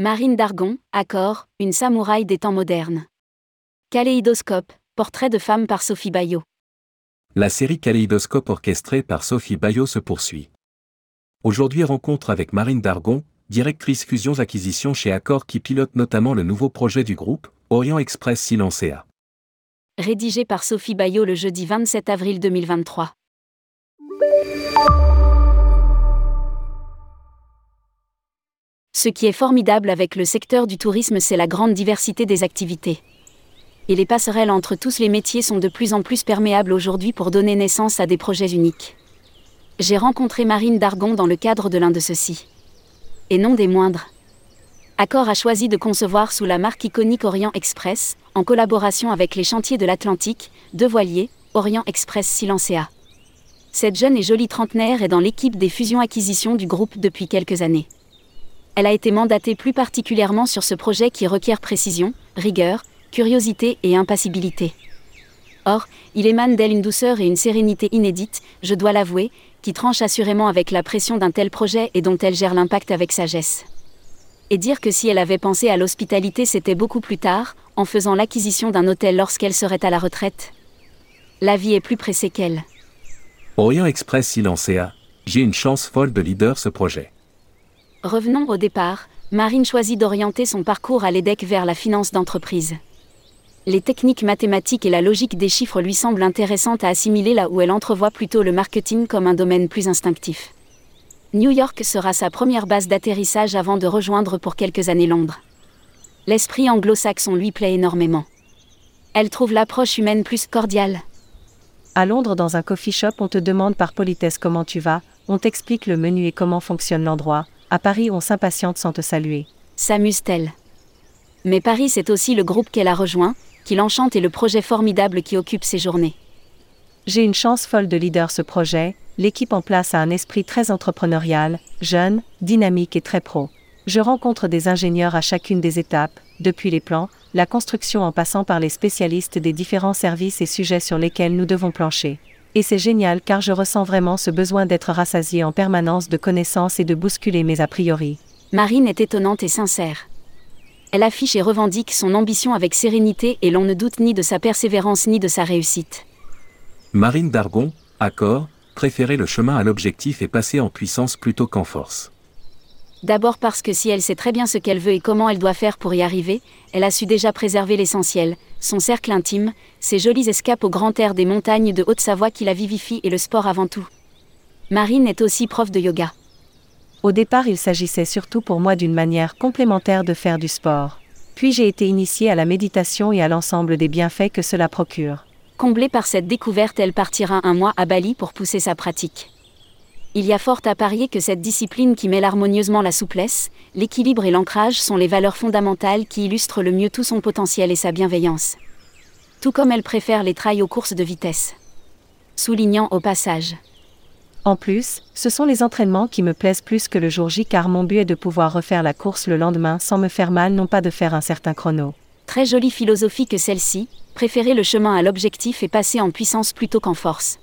Marine Dargon, Accord, une samouraï des temps modernes. Kaléidoscope, portrait de femme par Sophie Bayot. La série Kaléidoscope orchestrée par Sophie Bayot se poursuit. Aujourd'hui rencontre avec Marine Dargon, directrice fusions-acquisitions chez Accor qui pilote notamment le nouveau projet du groupe, Orient Express Silencea. Rédigé par Sophie Bayot le jeudi 27 avril 2023. Ce qui est formidable avec le secteur du tourisme, c'est la grande diversité des activités. Et les passerelles entre tous les métiers sont de plus en plus perméables aujourd'hui pour donner naissance à des projets uniques. J'ai rencontré Marine Dargon dans le cadre de l'un de ceux-ci. Et non des moindres. Accor a choisi de concevoir sous la marque iconique Orient Express, en collaboration avec les chantiers de l'Atlantique, deux voiliers, Orient Express Silencea. Cette jeune et jolie trentenaire est dans l'équipe des fusions-acquisitions du groupe depuis quelques années elle a été mandatée plus particulièrement sur ce projet qui requiert précision, rigueur, curiosité et impassibilité. Or, il émane d'elle une douceur et une sérénité inédites, je dois l'avouer, qui tranchent assurément avec la pression d'un tel projet et dont elle gère l'impact avec sagesse. Et dire que si elle avait pensé à l'hospitalité c'était beaucoup plus tard, en faisant l'acquisition d'un hôtel lorsqu'elle serait à la retraite. La vie est plus pressée qu'elle. Orient Express Silencea, j'ai une chance folle de leader ce projet. Revenons au départ, Marine choisit d'orienter son parcours à l'EDEC vers la finance d'entreprise. Les techniques mathématiques et la logique des chiffres lui semblent intéressantes à assimiler là où elle entrevoit plutôt le marketing comme un domaine plus instinctif. New York sera sa première base d'atterrissage avant de rejoindre pour quelques années Londres. L'esprit anglo-saxon lui plaît énormément. Elle trouve l'approche humaine plus cordiale. À Londres, dans un coffee shop, on te demande par politesse comment tu vas, on t'explique le menu et comment fonctionne l'endroit, à Paris, on s'impatiente sans te saluer. S'amuse-t-elle Mais Paris, c'est aussi le groupe qu'elle a rejoint, qui l'enchante et le projet formidable qui occupe ses journées. J'ai une chance folle de leader ce projet, l'équipe en place a un esprit très entrepreneurial, jeune, dynamique et très pro. Je rencontre des ingénieurs à chacune des étapes, depuis les plans, la construction en passant par les spécialistes des différents services et sujets sur lesquels nous devons plancher. Et c'est génial car je ressens vraiment ce besoin d'être rassasié en permanence de connaissances et de bousculer mes a priori. Marine est étonnante et sincère. Elle affiche et revendique son ambition avec sérénité et l'on ne doute ni de sa persévérance ni de sa réussite. Marine Dargon, accord, préférer le chemin à l'objectif et passer en puissance plutôt qu'en force. D'abord parce que si elle sait très bien ce qu'elle veut et comment elle doit faire pour y arriver, elle a su déjà préserver l'essentiel, son cercle intime, ses jolies escapes au grand air des montagnes de Haute-Savoie qui la vivifient et le sport avant tout. Marine est aussi prof de yoga. Au départ, il s'agissait surtout pour moi d'une manière complémentaire de faire du sport. Puis j'ai été initiée à la méditation et à l'ensemble des bienfaits que cela procure. Comblée par cette découverte, elle partira un mois à Bali pour pousser sa pratique. Il y a fort à parier que cette discipline qui mêle harmonieusement la souplesse, l'équilibre et l'ancrage sont les valeurs fondamentales qui illustrent le mieux tout son potentiel et sa bienveillance. Tout comme elle préfère les trails aux courses de vitesse. Soulignant au passage. En plus, ce sont les entraînements qui me plaisent plus que le jour J car mon but est de pouvoir refaire la course le lendemain sans me faire mal, non pas de faire un certain chrono. Très jolie philosophie que celle-ci, préférer le chemin à l'objectif et passer en puissance plutôt qu'en force.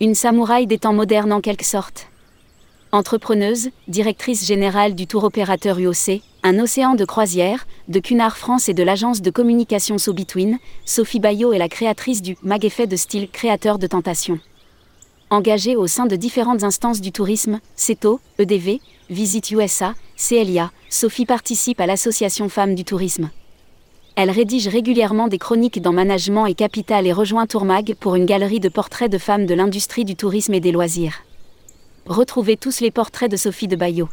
Une samouraï des temps modernes en quelque sorte. Entrepreneuse, directrice générale du tour opérateur UOC, un océan de croisière, de Cunard France et de l'agence de communication So Between, Sophie Bayot est la créatrice du Mag Effet de style créateur de tentation. Engagée au sein de différentes instances du tourisme, CETO, EDV, Visit USA, CLIA, Sophie participe à l'association Femmes du Tourisme. Elle rédige régulièrement des chroniques dans Management et Capital et rejoint Tourmag pour une galerie de portraits de femmes de l'industrie du tourisme et des loisirs. Retrouvez tous les portraits de Sophie de Bayot.